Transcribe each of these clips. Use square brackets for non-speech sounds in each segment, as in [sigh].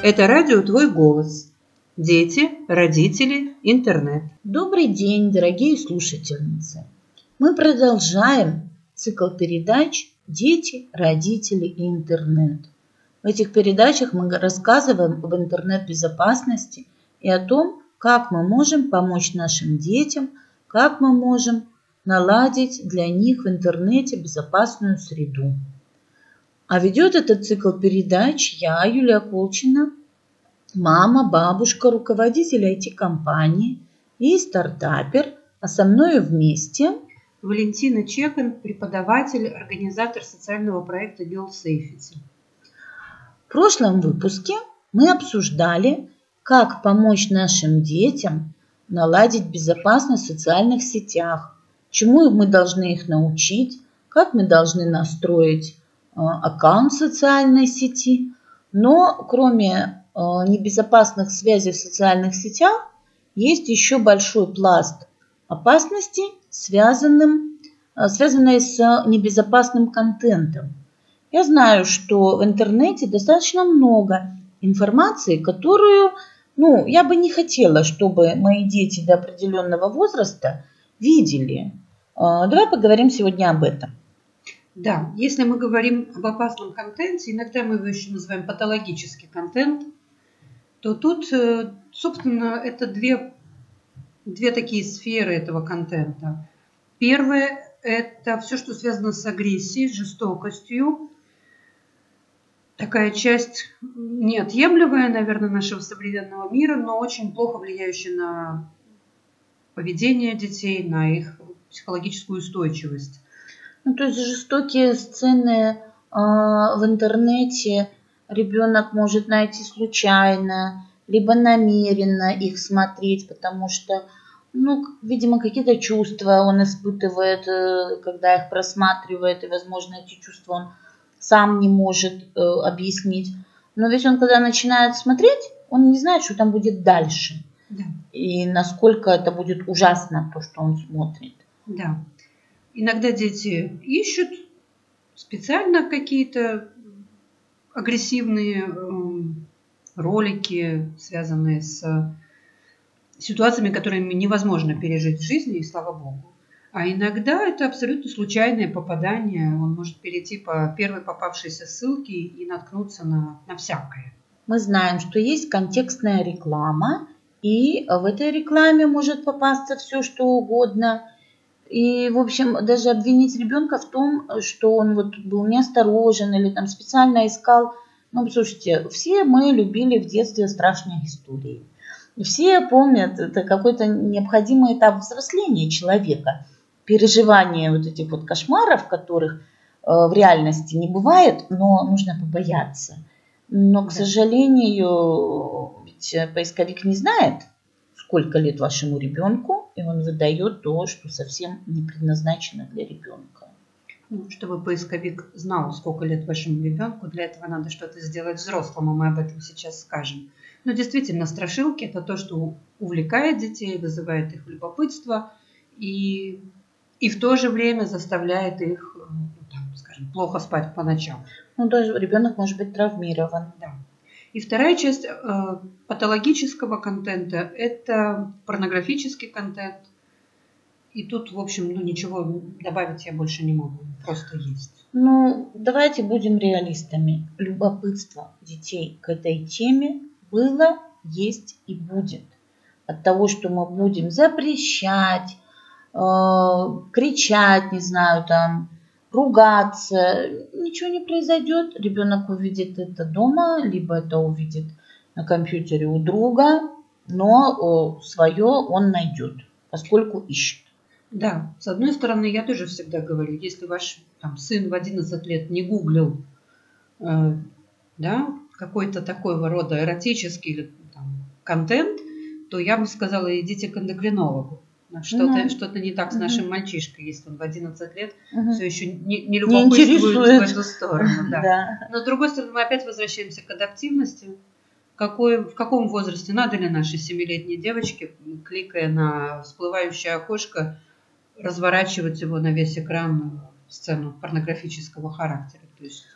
Это радио «Твой голос». Дети, родители, интернет. Добрый день, дорогие слушательницы. Мы продолжаем цикл передач «Дети, родители и интернет». В этих передачах мы рассказываем об интернет-безопасности и о том, как мы можем помочь нашим детям, как мы можем наладить для них в интернете безопасную среду. А ведет этот цикл передач я, Юлия Колчина, мама, бабушка, руководитель IT-компании и стартапер, а со мной вместе Валентина Чекан, преподаватель, организатор социального проекта Girl Safety. В прошлом выпуске мы обсуждали, как помочь нашим детям наладить безопасность в социальных сетях, чему мы должны их научить, как мы должны настроить аккаунт социальной сети. Но кроме э, небезопасных связей в социальных сетях, есть еще большой пласт опасностей, связанным, э, связанные с небезопасным контентом. Я знаю, что в интернете достаточно много информации, которую ну, я бы не хотела, чтобы мои дети до определенного возраста видели. Давай поговорим сегодня об этом. Да, если мы говорим об опасном контенте, иногда мы его еще называем патологический контент, то тут, э, собственно, это две, две такие сферы этого контента. Первое – это все, что связано с агрессией, жестокостью, такая часть неотъемлемая, наверное, нашего современного мира, но очень плохо влияющая на поведение детей, на их психологическую устойчивость. Ну, то есть жестокие сцены э, в интернете ребенок может найти случайно, либо намеренно их смотреть, потому что, ну, видимо, какие-то чувства он испытывает, э, когда их просматривает, и, возможно, эти чувства он сам не может э, объяснить. Но ведь он, когда начинает смотреть, он не знает, что там будет дальше. Да. И насколько это будет ужасно, то, что он смотрит. Да. Иногда дети ищут специально какие-то агрессивные э, ролики, связанные с ситуациями, которыми невозможно пережить в жизни, и слава богу. А иногда это абсолютно случайное попадание. Он может перейти по первой попавшейся ссылке и наткнуться на, на всякое. Мы знаем, что есть контекстная реклама, и в этой рекламе может попасться все, что угодно. И, в общем, даже обвинить ребенка в том, что он вот был неосторожен или там специально искал. Ну, слушайте, все мы любили в детстве страшные истории. Все помнят, это какой-то необходимый этап взросления человека – переживания вот этих вот кошмаров, которых э, в реальности не бывает, но нужно побояться. Но, к сожалению, ведь поисковик не знает, сколько лет вашему ребенку, и он выдает то, что совсем не предназначено для ребенка. Ну, чтобы поисковик знал, сколько лет вашему ребенку, для этого надо что-то сделать взрослому, мы об этом сейчас скажем. Но действительно, страшилки – это то, что увлекает детей, вызывает их любопытство, и и в то же время заставляет их, э, ну, там, скажем, плохо спать по ночам. Ну, даже ребенок может быть травмирован. Да. И вторая часть э, патологического контента – это порнографический контент. И тут, в общем, ну ничего добавить я больше не могу, просто есть. Ну, давайте будем реалистами. Любопытство детей к этой теме было, есть и будет. От того, что мы будем запрещать, Э, кричать, не знаю, там, ругаться, ничего не произойдет. Ребенок увидит это дома, либо это увидит на компьютере у друга, но свое он найдет, поскольку ищет. Да, с одной стороны, я тоже всегда говорю, если ваш там, сын в 11 лет не гуглил э, да, какой-то такого рода эротический там, контент, то я бы сказала, идите к эндокринологу. Что-то угу. что не так с нашим угу. мальчишкой, если он в 11 лет угу. все еще не, не любопытствует не в эту сторону. Да. да. Но с другой стороны, мы опять возвращаемся к адаптивности. Какой, в каком возрасте надо ли нашей семилетней девочке, кликая на всплывающее окошко, разворачивать его на весь экран сцену порнографического характера? То есть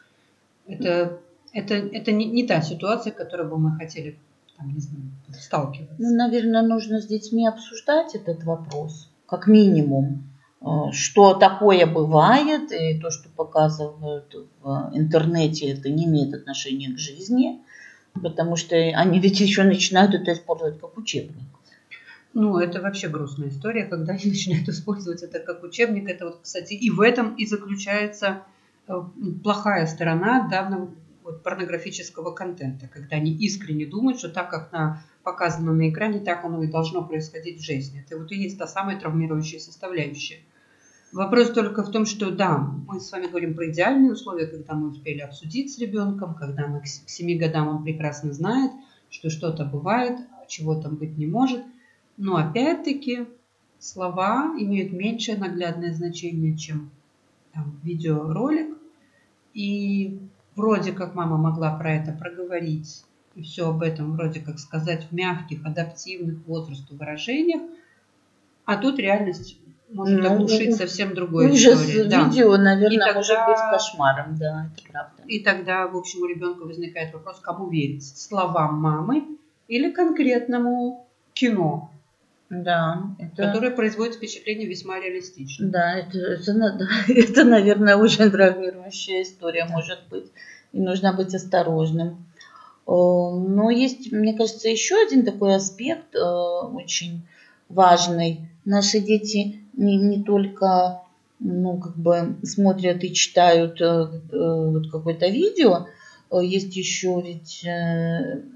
это Это, это не, не та ситуация, к которой бы мы хотели там, не знаю, сталкиваться. Ну, наверное, нужно с детьми обсуждать этот вопрос, как минимум, э, что такое бывает, и то, что показывают в интернете, это не имеет отношения к жизни, потому что они ведь еще начинают это использовать как учебник. Ну, это вообще грустная история, когда они начинают использовать это как учебник. Это вот, кстати, и в этом и заключается э, плохая сторона данного вот, порнографического контента, когда они искренне думают, что так, как на, показано на экране, так оно и должно происходить в жизни. Это вот и есть та самая травмирующая составляющая. Вопрос только в том, что да, мы с вами говорим про идеальные условия, когда мы успели обсудить с ребенком, когда мы к 7 годам он прекрасно знает, что что-то бывает, чего там быть не может. Но опять-таки слова имеют меньшее наглядное значение, чем там, видеоролик. И вроде как мама могла про это проговорить и все об этом вроде как сказать в мягких, адаптивных возрасту выражениях, а тут реальность может ну, оглушить совсем другой ужас историю. Да. видео, наверное, тогда, может быть кошмаром, да, это правда. И тогда, в общем, у ребенка возникает вопрос, кому верить, словам мамы или конкретному кино, да, это... которое производит впечатление весьма реалистично. Да, это, это, [laughs] это, наверное, очень травмирующая история может быть, и нужно быть осторожным. Но есть, мне кажется, еще один такой аспект э, очень важный. Наши дети не, не только ну, как бы смотрят и читают э, э, вот какое-то видео, есть еще ведь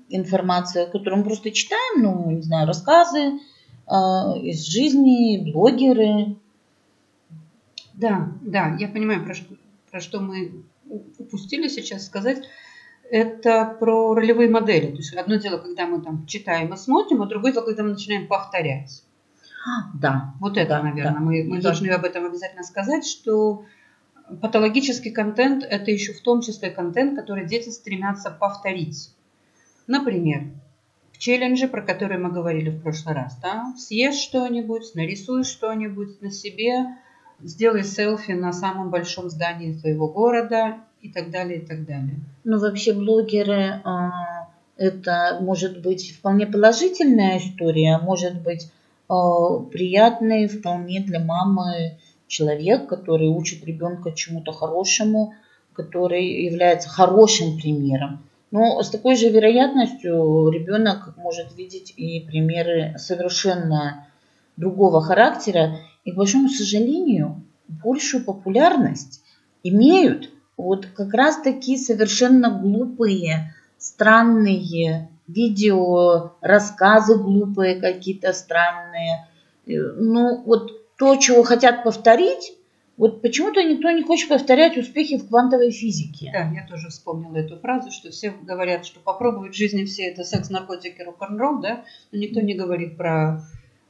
информация, которую мы просто читаем, ну, не знаю, рассказы из жизни, блогеры. Да, да, я понимаю, про что, про что мы упустили сейчас сказать это про ролевые модели. То есть одно дело, когда мы там читаем и смотрим, а другое дело, когда мы начинаем повторять. Да. Вот это, да, наверное, да. мы, мы должны об этом обязательно сказать, что патологический контент – это еще в том числе контент, который дети стремятся повторить. Например, в челлендже, про который мы говорили в прошлый раз, да, съешь что-нибудь, нарисуй что-нибудь на себе, сделай селфи на самом большом здании своего города и так далее, и так далее. Ну, вообще блогеры, а, это может быть вполне положительная история, может быть а, приятный вполне для мамы человек, который учит ребенка чему-то хорошему, который является хорошим примером. Но с такой же вероятностью ребенок может видеть и примеры совершенно другого характера. И, к большому сожалению, большую популярность имеют вот как раз такие совершенно глупые, странные видео, рассказы глупые какие-то странные. Э, ну, вот то, чего хотят повторить, вот почему-то никто не хочет повторять успехи в квантовой физике. Да, я тоже вспомнила эту фразу, что все говорят, что попробовать в жизни все это секс, наркотики, рок-н-ролл, да, но никто не говорит про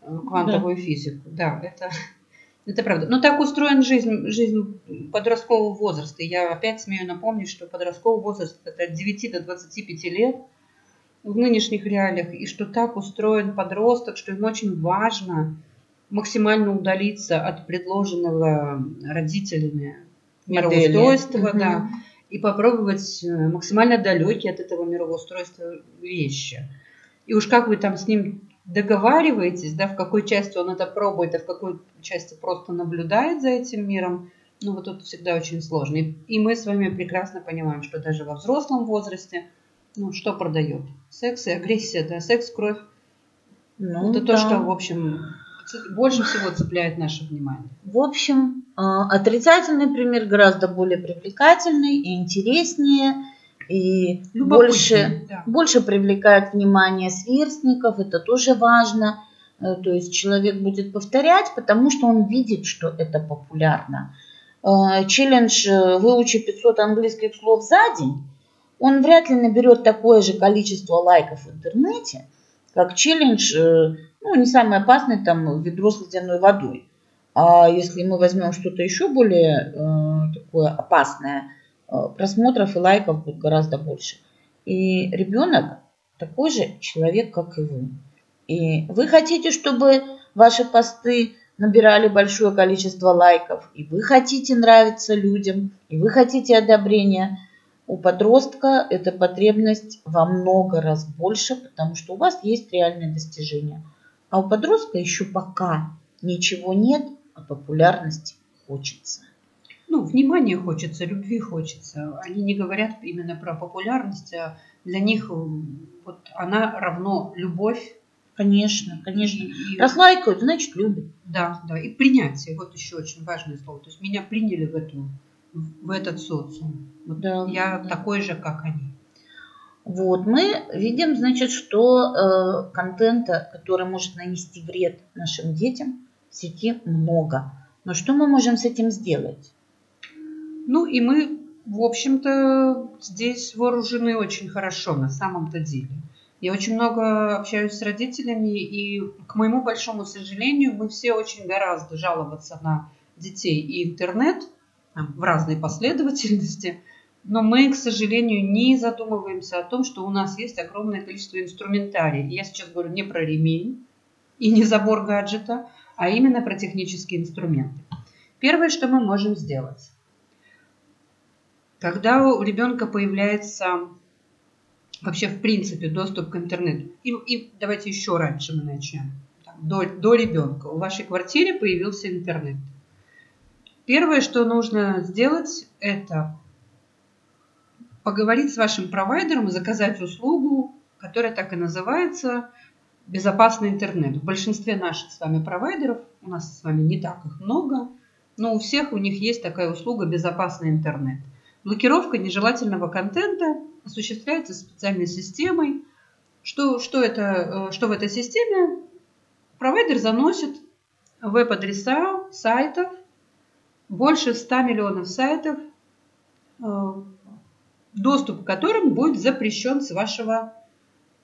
э, квантовую да. физику. Да, это [laughs] это правда. Но так устроен жизнь, жизнь подросткового возраста. Я опять смею напомнить, что подростковый возраст это от 9 до 25 лет в нынешних реалиях, и что так устроен подросток, что им очень важно максимально удалиться от предложенного родителями мироустройства, угу. да, и попробовать э, максимально далекие от этого мироустройства вещи. И уж как вы там с ним договариваетесь, да, в какой части он это пробует, а в какой части просто наблюдает за этим миром, ну вот тут всегда очень сложно. И, и мы с вами прекрасно понимаем, что даже во взрослом возрасте, ну что продает? Секс и агрессия, да, секс, кровь. Ну, это да. то, что, в общем, больше всего цепляет наше внимание. В общем, а, отрицательный пример гораздо более привлекательный и интереснее – и больше, да. больше привлекает внимание сверстников, это тоже важно. Э, то есть человек будет повторять, потому что он видит, что это популярно. Э, челлендж э, «Выучи 500 английских слов за день» он вряд ли наберет такое же количество лайков в интернете, как челлендж, ну, не самый опасный, там, ведро с ледяной водой. А если мы возьмем что-то еще более э, такое опасное – Э, просмотров и лайков будет гораздо больше. И ребенок такой же человек, как и вы. И вы хотите, чтобы ваши посты набирали большое количество лайков, и вы хотите нравиться людям, и вы хотите одобрения. У подростка эта потребность во много раз больше, потому что у вас есть реальные достижения. А у подростка еще пока ничего нет, а популярности хочется. Ну, внимания хочется, любви хочется. Они не говорят именно про популярность, а для них вот она равно любовь. Конечно, конечно. И, Раз лайкают, значит любят. Да, да. И принятие. Вот еще очень важное слово. То есть меня приняли в эту в этот социум. Вот да, я да. такой же, как они. Вот, мы видим, значит, что э, контента, который может нанести вред нашим детям, в сети много. Но что мы можем с этим сделать? Ну и мы, в общем-то, здесь вооружены очень хорошо на самом-то деле. Я очень много общаюсь с родителями, и, к моему большому сожалению, мы все очень гораздо жаловаться на детей и интернет – в разной последовательности, но мы, к сожалению, не задумываемся о том, что у нас есть огромное количество инструментарий. Я сейчас говорю не про ремень и не забор гаджета, а именно про технические инструменты. Первое, что мы можем сделать. Когда у ребенка появляется вообще в принципе доступ к интернету, и, и давайте еще раньше мы начнем, до, до ребенка, у вашей квартире появился интернет – Первое, что нужно сделать, это поговорить с вашим провайдером и заказать услугу, которая так и называется безопасный интернет. В большинстве наших с вами провайдеров, у нас с вами не так их много, но у всех у них есть такая услуга безопасный интернет. Блокировка нежелательного контента осуществляется специальной системой. Что, что, это, э, что в этой системе? Провайдер заносит веб-адреса сайтов, больше 100 миллионов сайтов, э, доступ к которым будет запрещен с вашего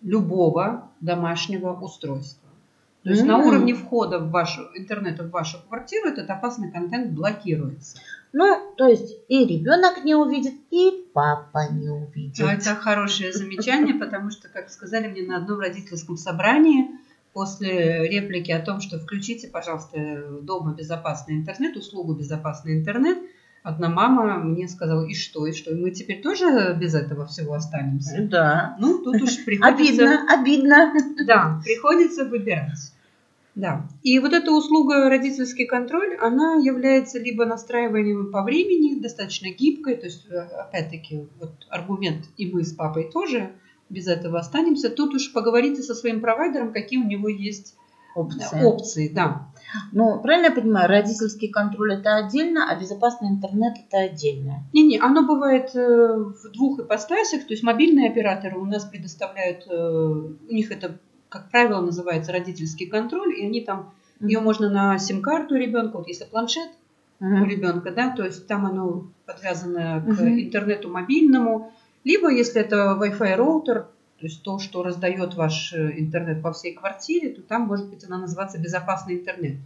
любого домашнего устройства. То есть mm-hmm. на уровне входа в вашу интернета в вашу квартиру этот опасный контент блокируется. Ну, то есть и ребенок не увидит, и папа не увидит. Это хорошее замечание, потому что, как сказали мне на одном родительском собрании, после реплики о том, что включите, пожалуйста, дома безопасный интернет, услугу безопасный интернет, одна мама мне сказала, и что, и что, и мы теперь тоже без этого всего останемся? Да. Ну, тут уж [laughs] приходится... Обидно, обидно. Да, приходится выбирать. Да. И вот эта услуга родительский контроль, она является либо настраиванием по времени, достаточно гибкой, то есть, опять-таки, вот аргумент и мы с папой тоже без этого останемся. Тут уж поговорите со своим провайдером, какие у него есть опции. опции да. Ну, правильно я понимаю, родительский контроль это отдельно, а безопасный интернет это отдельно? Не-не, оно бывает э, в двух ипостасях, то есть мобильные операторы у нас предоставляют, э, у них это, как правило, называется родительский контроль, и они там, ее можно на сим-карту ребенка, вот если планшет у ребенка, да, то есть там оно подвязано к интернету мобильному, либо, если это Wi-Fi роутер, то есть то, что раздает ваш э, интернет по всей квартире, то там может быть она называться безопасный интернет.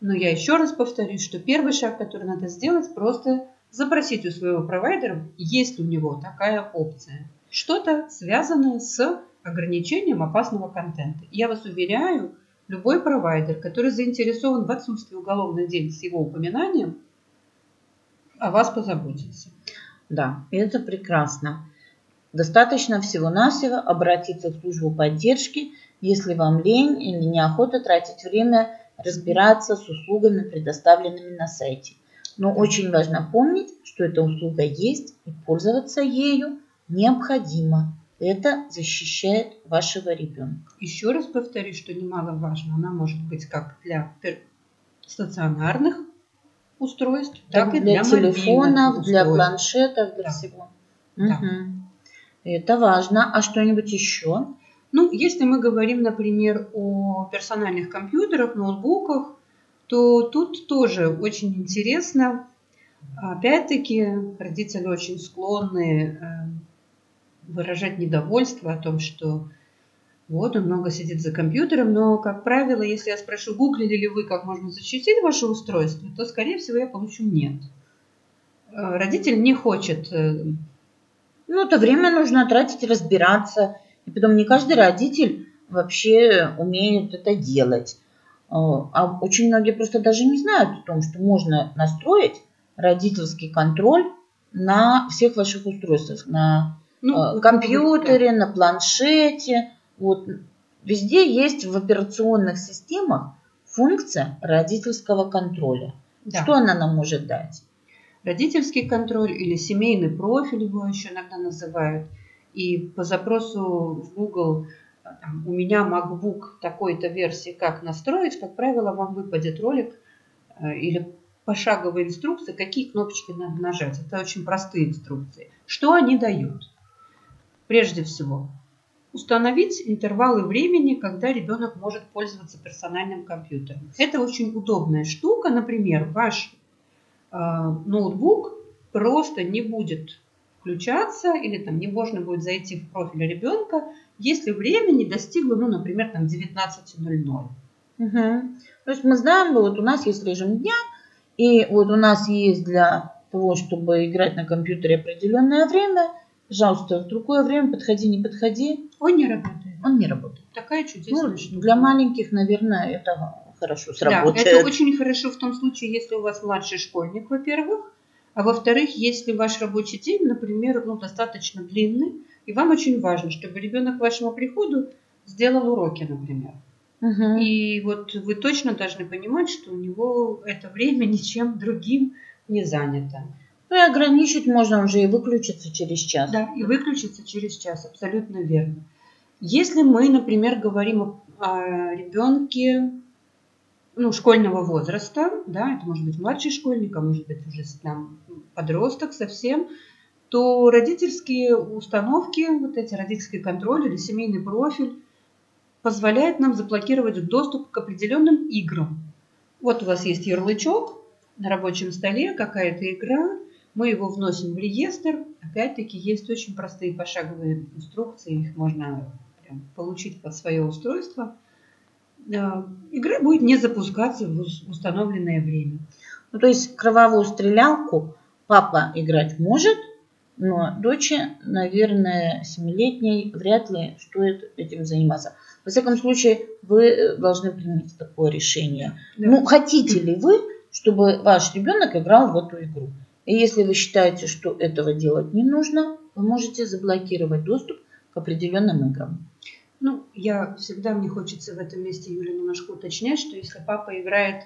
Но я еще раз повторюсь, что первый шаг, который надо сделать, просто запросить у своего провайдера, есть ли у него такая опция. Что-то связанное с ограничением опасного контента. Я вас уверяю, любой провайдер, который заинтересован в отсутствии уголовных дел с его упоминанием, о вас позаботится. Да, это прекрасно. Достаточно всего-навсего обратиться в службу поддержки, если вам лень или неохота тратить время разбираться с услугами, предоставленными на сайте. Но очень важно помнить, что эта услуга есть и пользоваться ею необходимо. Это защищает вашего ребенка. Еще раз повторюсь, что немаловажно, она может быть как для стационарных устройств, так, так и для, для телефонов, для планшетов, для да. всего. Да. Угу. Это важно. А что-нибудь еще? Ну, если мы говорим, например, о персональных компьютерах, ноутбуках, то тут тоже очень интересно. Опять-таки, родители очень склонны э, выражать недовольство о том, что вот он много сидит за компьютером, но, как правило, если я спрошу, гуглили ли вы, как можно защитить ваше устройство, то, скорее всего, я получу нет. Э, родитель не хочет э, ну, это время нужно тратить, разбираться. И потом не каждый родитель вообще умеет это делать. А, а очень многие просто даже не знают о том, что можно настроить родительский контроль на всех ваших устройствах, на Ну, э, компьютере, на планшете. Вот везде есть в операционных системах функция родительского контроля. Да. Что она нам может дать? Родительский контроль или семейный профиль его еще иногда называют. И по запросу в Google а, там, у меня MacBook такой-то версии, как настроить, как правило, вам выпадет ролик э, или пошаговые инструкции, какие кнопочки надо нажать. Это очень простые инструкции. Что они дают? Прежде всего, установить интервалы времени, когда ребенок может пользоваться персональным компьютером. Это очень удобная штука. Например, ваш ноутбук просто не будет включаться или там не можно будет зайти в профиль ребенка, если время не достигло, ну, например, там 19.00. Угу. То есть мы знаем, вот у нас есть режим дня, и вот у нас есть для того, чтобы играть на компьютере определенное время, пожалуйста, в другое время подходи, не подходи, Он не работает. он не работает. Такая чудесная Ну, для маленьких, наверное, это хорошо Да, сработает. это очень хорошо в том случае, если у вас младший школьник, во-первых, а во-вторых, если ваш рабочий день, например, ну, достаточно длинный, и вам очень важно, чтобы ребенок к вашему приходу сделал уроки, например. Мгм. И вот вы точно должны понимать, что у него это время [laughs] ничем другим не занято. Ну и ограничить можно уже и выключиться через час. Да, и выключиться через час, абсолютно верно. Если мы, например, говорим о, о ребенке ну, школьного возраста, да, это может быть младший школьник, а может быть уже там, подросток совсем, то родительские установки, вот эти родительский контроль или семейный профиль позволяет нам заблокировать доступ к определенным играм. Вот у вас есть ярлычок на рабочем столе, какая-то игра, мы его вносим в реестр. Опять-таки есть очень простые пошаговые инструкции, их можно прям получить под свое устройство. Игра будет не запускаться в ус- установленное время. Ну, то есть кровавую стрелялку папа играть может, но доче, наверное, семилетней вряд ли стоит этим заниматься. Во всяком случае, вы э, должны принять такое решение. Да. Ну, хотите ли вы, чтобы ваш ребенок играл в эту игру? И если вы считаете, что этого делать не нужно, вы можете заблокировать доступ к определенным играм. Ну, я всегда, мне хочется в этом месте, Юля, немножко уточнять, что если папа играет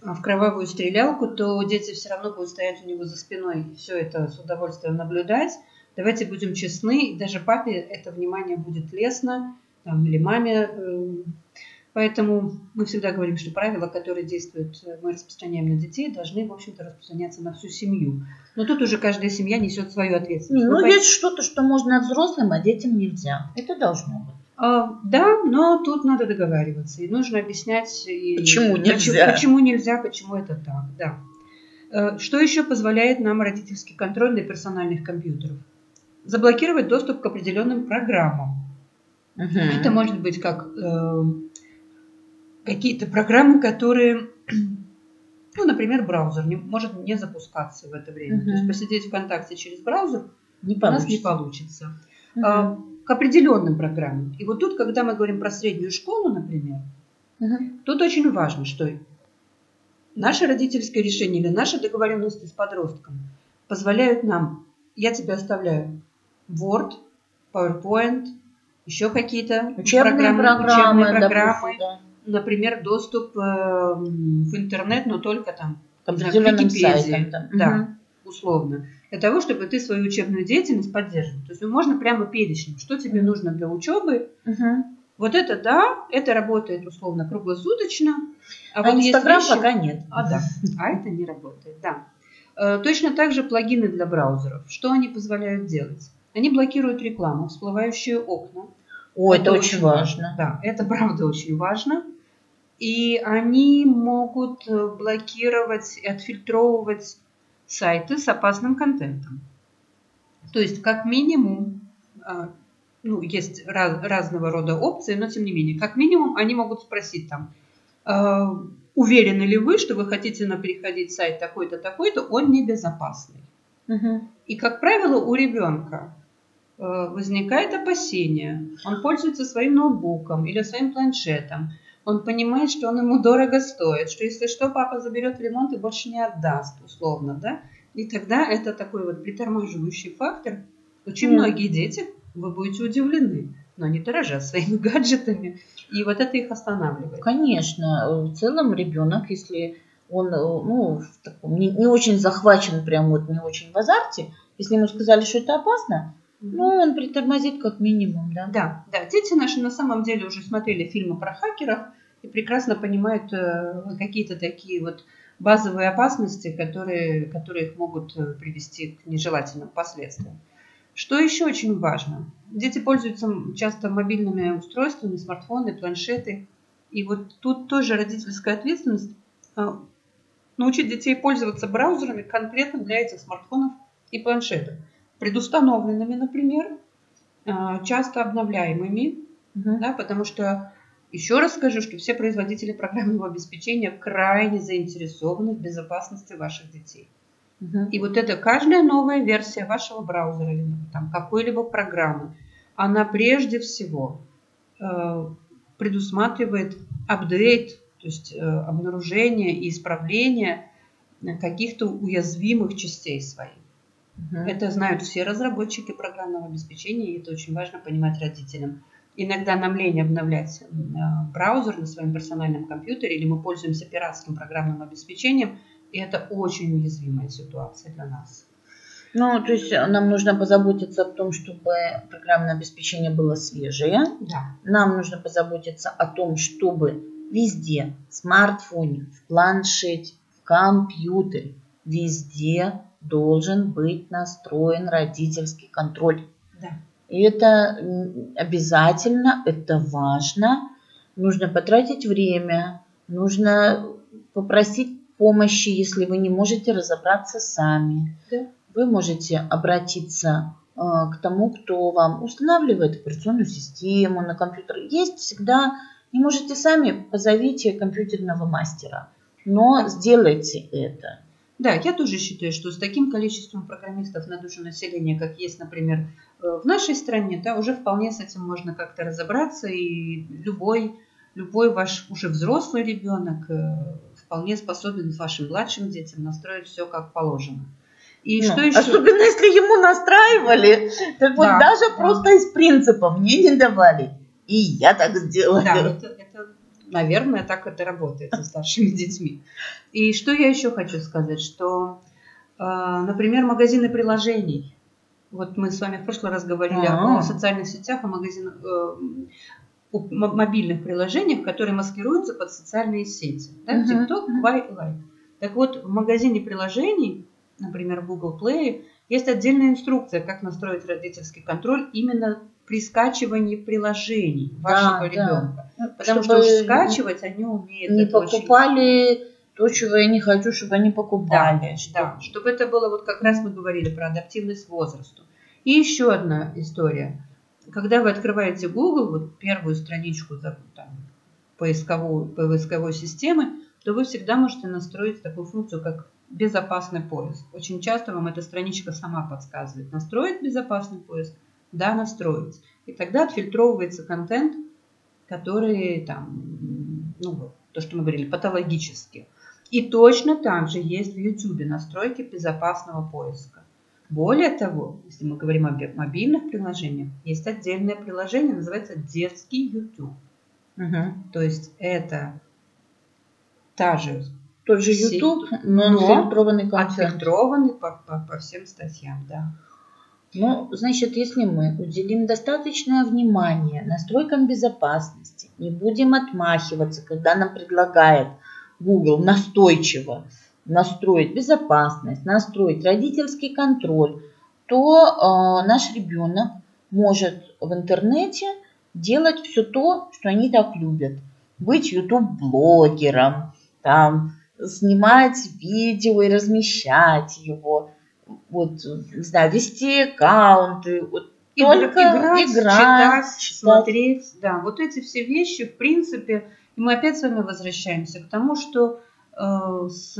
а, в кровавую стрелялку, то дети все равно будут стоять у него за спиной и все это с удовольствием наблюдать. Давайте будем честны, даже папе это внимание будет лестно, там, или маме. э, Поэтому мы всегда говорим, что правила, которые действуют, э, мы распространяем на детей, должны, в общем-то, распространяться на всю семью. Но тут уже каждая семья несет свою ответственность. Ну, Вы есть что-то, что можно взрослым, а детям нельзя. Это должно быть. А, Да, но тут надо договариваться. И нужно объяснять, и Почему нельзя? Почему, почему нельзя, почему это так. Да. Э, Что еще позволяет нам родительский контроль для персональных компьютеров? Заблокировать доступ к определенным программам. Мгм. Это может быть как э, какие-то программы, которые, [clears throat] ну, например, браузер не, может не запускаться в это время. То есть посидеть ВКонтакте через браузер Не у нас не получится. получится. К определенным программам. И вот тут, когда мы говорим про среднюю школу, например, Мгм. тут очень важно, что наше родительское решение или наши договоренности с подростком позволяют нам, я тебе оставляю Word, PowerPoint, еще какие-то Учебные программы, учебные программы, допустим, да. например, доступ э, в интернет, но только там, К определенным Википедии. сайтам. там. Да. Мгм. условно, для того, чтобы ты свою учебную деятельность поддерживал. То есть можно прямо перечнем, что тебе нужно для учебы, Мгм. Вот это да, это работает условно круглосуточно. А, вот есть Инстаграм вещи- пока нет. А, да. [laughs] А это не работает, да. Э, Точно так же плагины для браузеров. Что они позволяют делать? Они блокируют рекламу, всплывающие окна. О, это, очень важно. Да, это [laughs] правда очень важно. И они могут э, блокировать и отфильтровывать сайты с опасным контентом. То есть, как минимум, а, ну, есть раз- разного рода опции, но тем не менее, как минимум, они могут спросить там, а, уверены ли вы, что вы хотите на переходить сайт такой-то, такой-то, он небезопасный. Мгм. И, как правило, у ребенка э, возникает опасение. Он пользуется своим ноутбуком или своим планшетом. Он понимает, что он ему дорого стоит, что если что, папа заберет в ремонт и больше не отдаст, условно, да? И тогда это такой вот притормаживающий фактор. Очень Мгм. многие дети, вы будете удивлены, но они дорожат своими [laughs] гаджетами. И вот это их останавливает. Конечно, в целом ребенок, если он э, ну, в таком, не, не очень захвачен, прям вот не очень в азарте, если ему сказали, что это опасно, ну, он притормозит как минимум, да. Да, да, дети наши на самом деле уже смотрели фильмы про хакеров и прекрасно понимают э, какие-то такие вот базовые опасности, которые, которые их могут э, привести к нежелательным последствиям. Что еще очень важно? Дети пользуются часто мобильными устройствами, смартфоны, планшеты. И вот тут тоже родительская ответственность э, научить детей пользоваться браузерами конкретно для этих смартфонов и планшетов. Предустановленными, например, э, часто обновляемыми, Мгм. да, потому что еще раз скажу, что все производители программного обеспечения крайне заинтересованы в безопасности ваших детей. И вот эта каждая новая версия вашего браузера или там, какой-либо программы, она прежде всего э, предусматривает апдейт, то есть э, обнаружение и исправление э, каких-то уязвимых частей своих. Мгм. Это знают все разработчики программного обеспечения, и это очень важно понимать родителям. Иногда нам лень обновлять э, браузер на своем персональном компьютере, или мы пользуемся пиратским программным обеспечением, и это очень уязвимая ситуация для нас. Ну, то есть э, нам нужно позаботиться о том, чтобы программное обеспечение было свежее. Да, Нам нужно позаботиться о том, чтобы везде, в смартфоне, в планшете, в компьютере, везде должен быть настроен родительский контроль. да. И это обязательно, это важно. Нужно потратить время, нужно попросить помощи, если вы не можете разобраться сами. Да. Вы можете обратиться э, к тому, кто вам устанавливает операционную систему на компьютер. Есть всегда, не можете сами, позовите компьютерного мастера. Но сделайте это. Да, я тоже считаю, что с таким количеством программистов на душу населения, как есть, например, э, в нашей стране, да, уже вполне с этим можно как-то разобраться, и любой, любой ваш уже взрослый ребенок э, вполне способен с вашим младшим детям настроить все как положено. И Ну, что еще? Особенно если ему настраивали, так вот Да, даже да. просто из принципа мне не давали. И я так сделаю. Да, это, наверное, так это работает со старшими детьми. И что я еще хочу сказать, что, э, например, магазины приложений. Вот мы с вами в прошлый раз говорили А. о социальных сетях, о магазинах, э, мобильных приложениях, которые маскируются под социальные сети. Да, Мгм, TikTok. Quai Like. Так вот, в магазине приложений, например, в Google Play, есть отдельная инструкция, как настроить родительский контроль именно при скачивании приложений вашего да. ребенка. Ну, Потому чтобы что уж скачивать они умеют. не это очень- покупали то, чего я не хочу, чтобы они покупали. Да, чтобы это было, вот как раз мы говорили про адаптивность возрасту. И еще одна история. Когда вы открываете Google, вот первую страничку там, поисковой, поисковой системы, то вы всегда можете настроить такую функцию, как безопасный поиск. Очень часто вам эта страничка сама подсказывает, настроить безопасный поиск, да, настроить. И тогда отфильтровывается контент, который там, ну то, что мы говорили, патологический. И точно так же есть в YouTube настройки безопасного поиска. Более того, если мы говорим о мобильных приложениях, есть отдельное приложение, называется детский YouTube. Мгм. То есть это та же Тот же YouTube, но но фильтрованный контент. отфильтрованный по, по- по всем статьям, да. Ну, значит, если мы уделим достаточное внимание настройкам безопасности, не будем отмахиваться, когда нам предлагает Google настойчиво настроить безопасность, настроить родительский контроль, то э, наш ребенок может в интернете делать все то, что они так любят. Быть YouTube-блогером, там, снимать видео и размещать его, вот, не знаю, вести аккаунты, вот, Игра- Только играть, играть, читать, читать. смотреть. Да, вот эти все вещи, в принципе, и мы опять с вами возвращаемся к тому, что э, с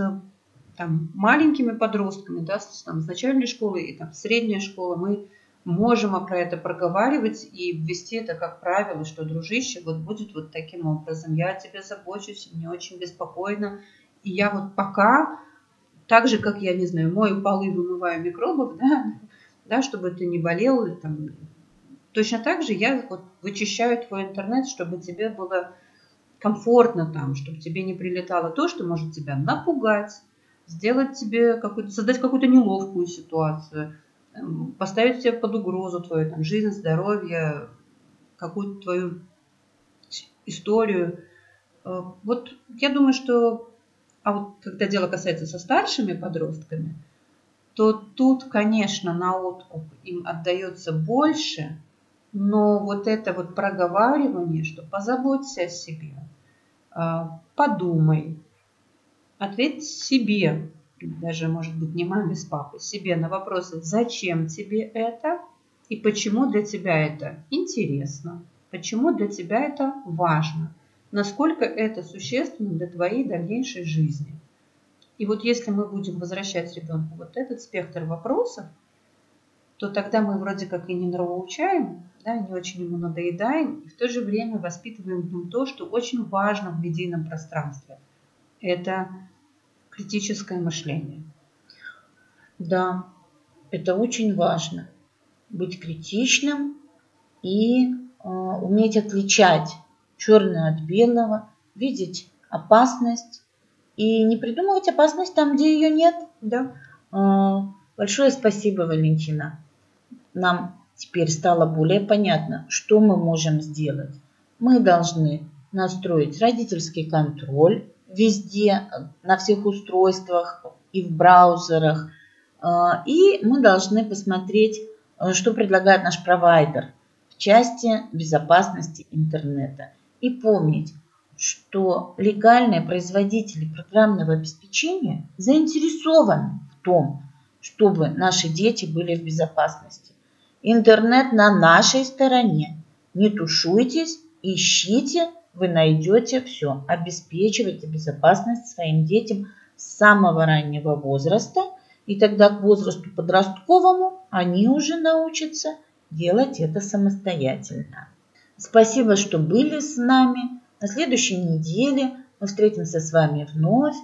там, маленькими подростками, да, с, там, с начальной школы и там, средняя школа, мы можем про это проговаривать и ввести это как правило, что, дружище, вот будет вот таким образом. Я о тебе забочусь, мне очень беспокойно. И я вот пока так же, как я, не знаю, мою полы, вымываю микробов, [laughs] да, да, чтобы ты не болел. Там. Точно так же я вот вычищаю твой интернет, чтобы тебе было комфортно там, чтобы тебе не прилетало то, что может тебя напугать, сделать тебе какую-то, создать какую-то неловкую ситуацию, эм, поставить тебя под угрозу твою там, жизнь, здоровье, какую-то твою историю. Э, вот я думаю, что а вот когда дело касается со старшими подростками, то тут, конечно, на откуп им отдается больше, но вот это вот проговаривание, что позаботься о себе, а, подумай, ответь себе, даже, может быть, не маме с папой, себе на вопросы, зачем тебе это? И почему для тебя это интересно, почему для тебя это важно, насколько это существенно для твоей дальнейшей жизни. И вот если мы будем возвращать ребенку вот этот спектр вопросов, то тогда мы вроде как и не нравоучаем, да, не очень ему надоедаем, и в то же время воспитываем в нем то, что очень важно в медийном пространстве. Это критическое мышление. Да, это очень важно. Быть критичным и э, уметь отличать черное от белого, видеть опасность и не придумывать опасность там, где ее нет. Да. Э, большое спасибо, Валентина. Нам теперь стало более понятно, что мы можем сделать. Мы должны настроить родительский контроль везде, на всех устройствах и в браузерах. А, и мы должны посмотреть, э, что предлагает наш провайдер в части безопасности интернета. И помнить, что легальные производители программного обеспечения заинтересованы в том, чтобы наши дети были в безопасности. Интернет на нашей стороне. Не тушуйтесь, ищите, вы найдете все. Обеспечивайте безопасность своим детям с самого раннего возраста, и тогда к возрасту подростковому они уже научатся делать это самостоятельно. Спасибо, что были с нами. На следующей неделе мы встретимся с вами вновь.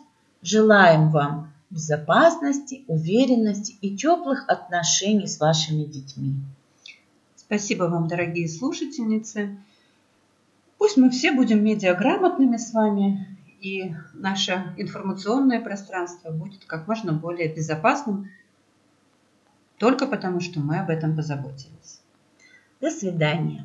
Желаем вам безопасности, уверенности и теплых отношений с вашими детьми. Спасибо вам, дорогие слушательницы. Пусть мы все будем медиаграмотными с вами, и наше информационное пространство будет как можно более безопасным, только потому что мы об этом позаботились. До свидания.